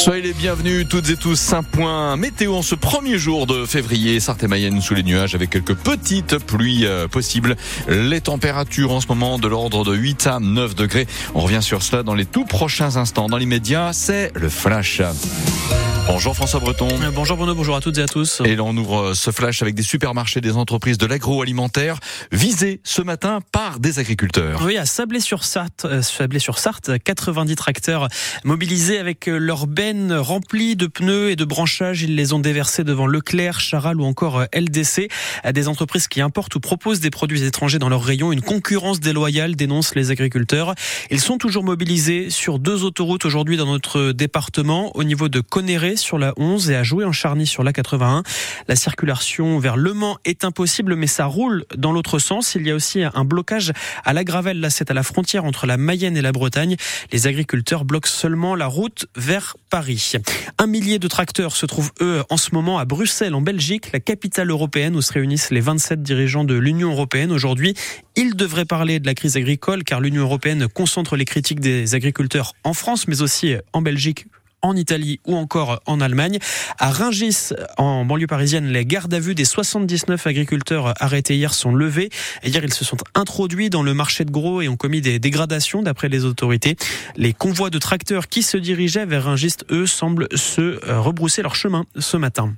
Soyez les bienvenus toutes et tous. Un point météo en ce premier jour de février. Sarthe-Mayenne sous les nuages avec quelques petites pluies euh, possibles. Les températures en ce moment de l'ordre de 8 à 9 degrés. On revient sur cela dans les tout prochains instants. Dans l'immédiat, c'est le flash. Bonjour François Breton. Euh, bonjour Bruno, bonjour à toutes et à tous. Et là on ouvre euh, ce flash avec des supermarchés, des entreprises de l'agroalimentaire visés ce matin par des agriculteurs. Oui, à Sablé-sur-Sarthe, euh, Sablé-sur-Sarthe, 90 tracteurs mobilisés avec leurs bennes remplies de pneus et de branchages. Ils les ont déversés devant Leclerc, Charal ou encore LDC. Des entreprises qui importent ou proposent des produits étrangers dans leurs rayons. Une concurrence déloyale, dénoncent les agriculteurs. Ils sont toujours mobilisés sur deux autoroutes aujourd'hui dans notre département, au niveau de Conéré sur la 11 et à jouer en Charny sur la 81. La circulation vers Le Mans est impossible, mais ça roule dans l'autre sens. Il y a aussi un blocage à la Gravelle. Là, c'est à la frontière entre la Mayenne et la Bretagne. Les agriculteurs bloquent seulement la route vers Paris. Un millier de tracteurs se trouvent, eux, en ce moment à Bruxelles, en Belgique, la capitale européenne où se réunissent les 27 dirigeants de l'Union européenne. Aujourd'hui, ils devraient parler de la crise agricole car l'Union européenne concentre les critiques des agriculteurs en France, mais aussi en Belgique en Italie ou encore en Allemagne. À Ringis, en banlieue parisienne, les gardes à vue des 79 agriculteurs arrêtés hier sont levés. Hier, ils se sont introduits dans le marché de gros et ont commis des dégradations d'après les autorités. Les convois de tracteurs qui se dirigeaient vers Ringis, eux, semblent se rebrousser leur chemin ce matin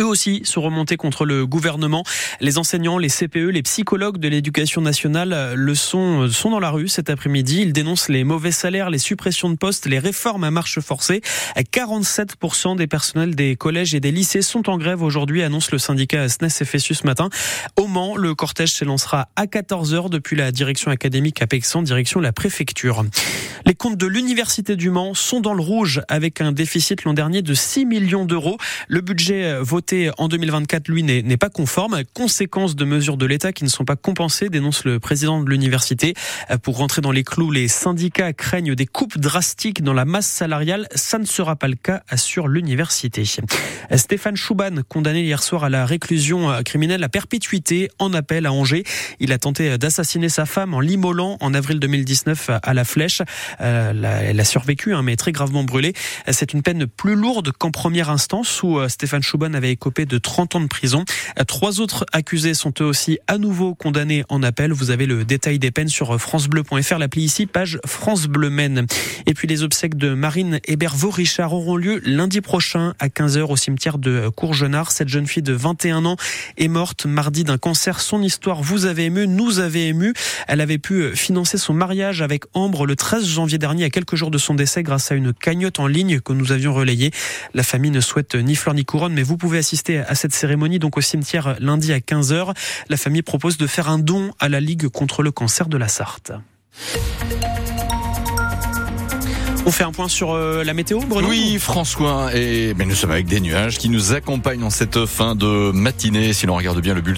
eux aussi se remonter contre le gouvernement. Les enseignants, les CPE, les psychologues de l'éducation nationale euh, le sont, euh, sont dans la rue cet après-midi. Ils dénoncent les mauvais salaires, les suppressions de postes, les réformes à marche forcée. 47% des personnels des collèges et des lycées sont en grève aujourd'hui, annonce le syndicat SNES FSU ce matin. Au Mans, le cortège s'élancera à 14h depuis la direction académique à Pexan, direction la préfecture. Les comptes de l'Université du Mans sont dans le rouge avec un déficit l'an dernier de 6 millions d'euros. Le budget euh, en 2024, lui, n'est pas conforme. Conséquence de mesures de l'État qui ne sont pas compensées, dénonce le président de l'université. Euh, pour rentrer dans les clous, les syndicats craignent des coupes drastiques dans la masse salariale. Ça ne sera pas le cas, assure l'université. Stéphane Chouban, condamné hier soir à la réclusion euh, criminelle à perpétuité en appel à Angers. Il a tenté d'assassiner sa femme en l'immolant en avril 2019 à la flèche. Euh, elle a survécu, hein, mais très gravement brûlée. C'est une peine plus lourde qu'en première instance où euh, Stéphane Chouban avait écopé de 30 ans de prison. Trois autres accusés sont eux aussi à nouveau condamnés en appel. Vous avez le détail des peines sur francebleu.fr. L'appli ici, page France Bleu Maine. Et puis les obsèques de Marine Hébervaux-Richard auront lieu lundi prochain à 15h au cimetière de Courgenard. Cette jeune fille de 21 ans est morte mardi d'un cancer. Son histoire vous avait ému, nous avait ému. Elle avait pu financer son mariage avec Ambre le 13 janvier janvier dernier, à quelques jours de son décès, grâce à une cagnotte en ligne que nous avions relayée. La famille ne souhaite ni fleur ni couronne, mais vous pouvez assister à cette cérémonie donc au cimetière lundi à 15h. La famille propose de faire un don à la Ligue contre le cancer de la Sarthe. On fait un point sur euh, la météo, Bruno Oui, François, et nous sommes avec des nuages qui nous accompagnent en cette fin de matinée. Si l'on regarde bien le bulletin,